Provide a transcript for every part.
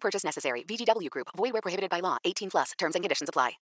Purchase necessary. VGW Group. Void where prohibited by law. 18 plus. Terms and conditions apply.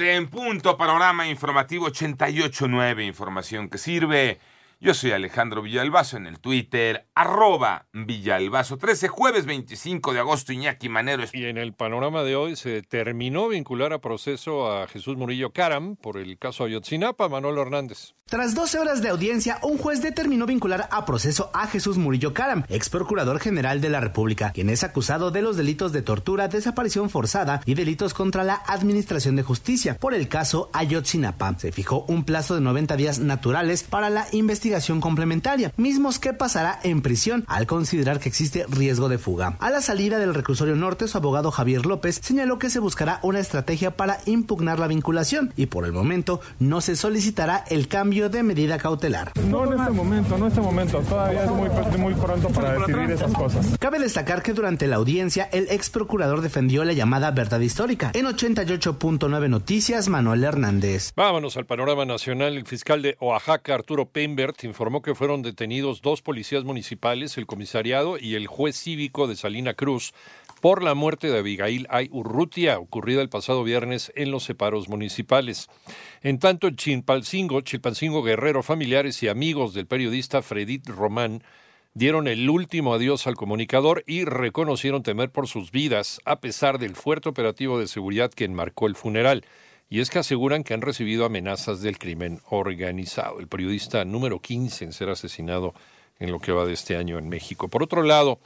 En punto, panorama informativo 88.9, información que sirve. Yo soy Alejandro Villalbazo en el Twitter, arroba Villalbazo 13, jueves 25 de agosto, Iñaki Manero. Y en el panorama de hoy se terminó vincular a proceso a Jesús Murillo Caram por el caso Ayotzinapa, Manuel Hernández. Tras 12 horas de audiencia, un juez determinó vincular a proceso a Jesús Murillo Caram, ex procurador general de la República, quien es acusado de los delitos de tortura, desaparición forzada y delitos contra la Administración de Justicia por el caso Ayotzinapa. Se fijó un plazo de 90 días naturales para la investigación complementaria, mismos que pasará en prisión al considerar que existe riesgo de fuga. A la salida del reclusorio norte, su abogado Javier López señaló que se buscará una estrategia para impugnar la vinculación y por el momento no se solicitará el cambio de medida cautelar. No en este momento, no en este momento. Todavía es muy, muy pronto para decidir esas cosas. Cabe destacar que durante la audiencia el ex procurador defendió la llamada verdad histórica. En 88.9 Noticias, Manuel Hernández. Vámonos al panorama nacional. El fiscal de Oaxaca, Arturo Informó que fueron detenidos dos policías municipales, el comisariado y el juez cívico de Salina Cruz por la muerte de Abigail Ay Urrutia, ocurrida el pasado viernes en los separos municipales. En tanto, Chilpancingo, Chilpancingo Guerrero, familiares y amigos del periodista Fredit Román dieron el último adiós al comunicador y reconocieron temer por sus vidas, a pesar del fuerte operativo de seguridad que enmarcó el funeral. Y es que aseguran que han recibido amenazas del crimen organizado. El periodista número 15 en ser asesinado en lo que va de este año en México. Por otro lado,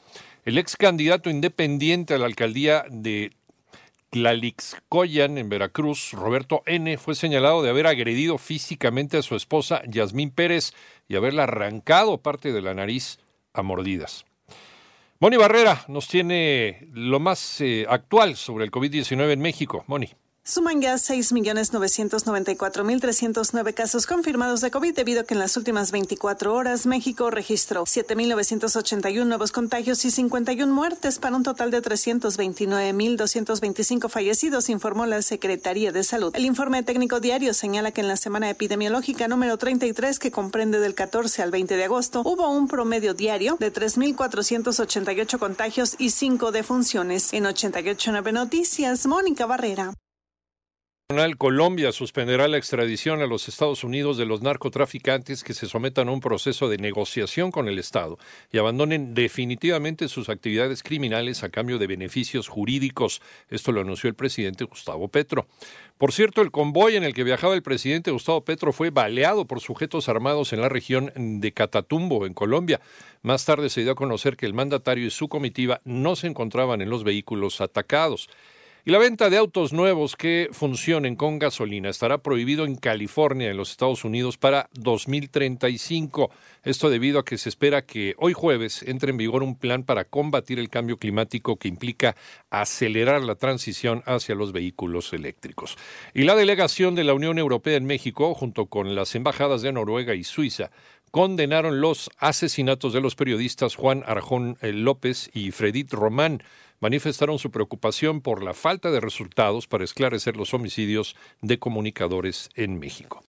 el ex candidato independiente a la alcaldía de Tlalixcoyan, en Veracruz, Roberto N., fue señalado de haber agredido físicamente a su esposa Yasmín Pérez y haberla arrancado parte de la nariz a mordidas. Moni Barrera nos tiene lo más eh, actual sobre el COVID-19 en México. Moni. Suman ya 6.994.309 casos confirmados de COVID debido a que en las últimas 24 horas México registró 7.981 nuevos contagios y 51 muertes para un total de 329.225 fallecidos, informó la Secretaría de Salud. El informe técnico diario señala que en la semana epidemiológica número 33, que comprende del 14 al 20 de agosto, hubo un promedio diario de 3.488 contagios y 5 defunciones. En 88.9 Noticias, Mónica Barrera. Colombia suspenderá la extradición a los Estados Unidos de los narcotraficantes que se sometan a un proceso de negociación con el Estado y abandonen definitivamente sus actividades criminales a cambio de beneficios jurídicos. Esto lo anunció el presidente Gustavo Petro. Por cierto, el convoy en el que viajaba el presidente Gustavo Petro fue baleado por sujetos armados en la región de Catatumbo, en Colombia. Más tarde se dio a conocer que el mandatario y su comitiva no se encontraban en los vehículos atacados. Y la venta de autos nuevos que funcionen con gasolina estará prohibido en California, en los Estados Unidos, para 2035. Esto debido a que se espera que hoy jueves entre en vigor un plan para combatir el cambio climático que implica acelerar la transición hacia los vehículos eléctricos. Y la delegación de la Unión Europea en México, junto con las embajadas de Noruega y Suiza, condenaron los asesinatos de los periodistas Juan Arjón eh, López y Fredit Román manifestaron su preocupación por la falta de resultados para esclarecer los homicidios de comunicadores en México.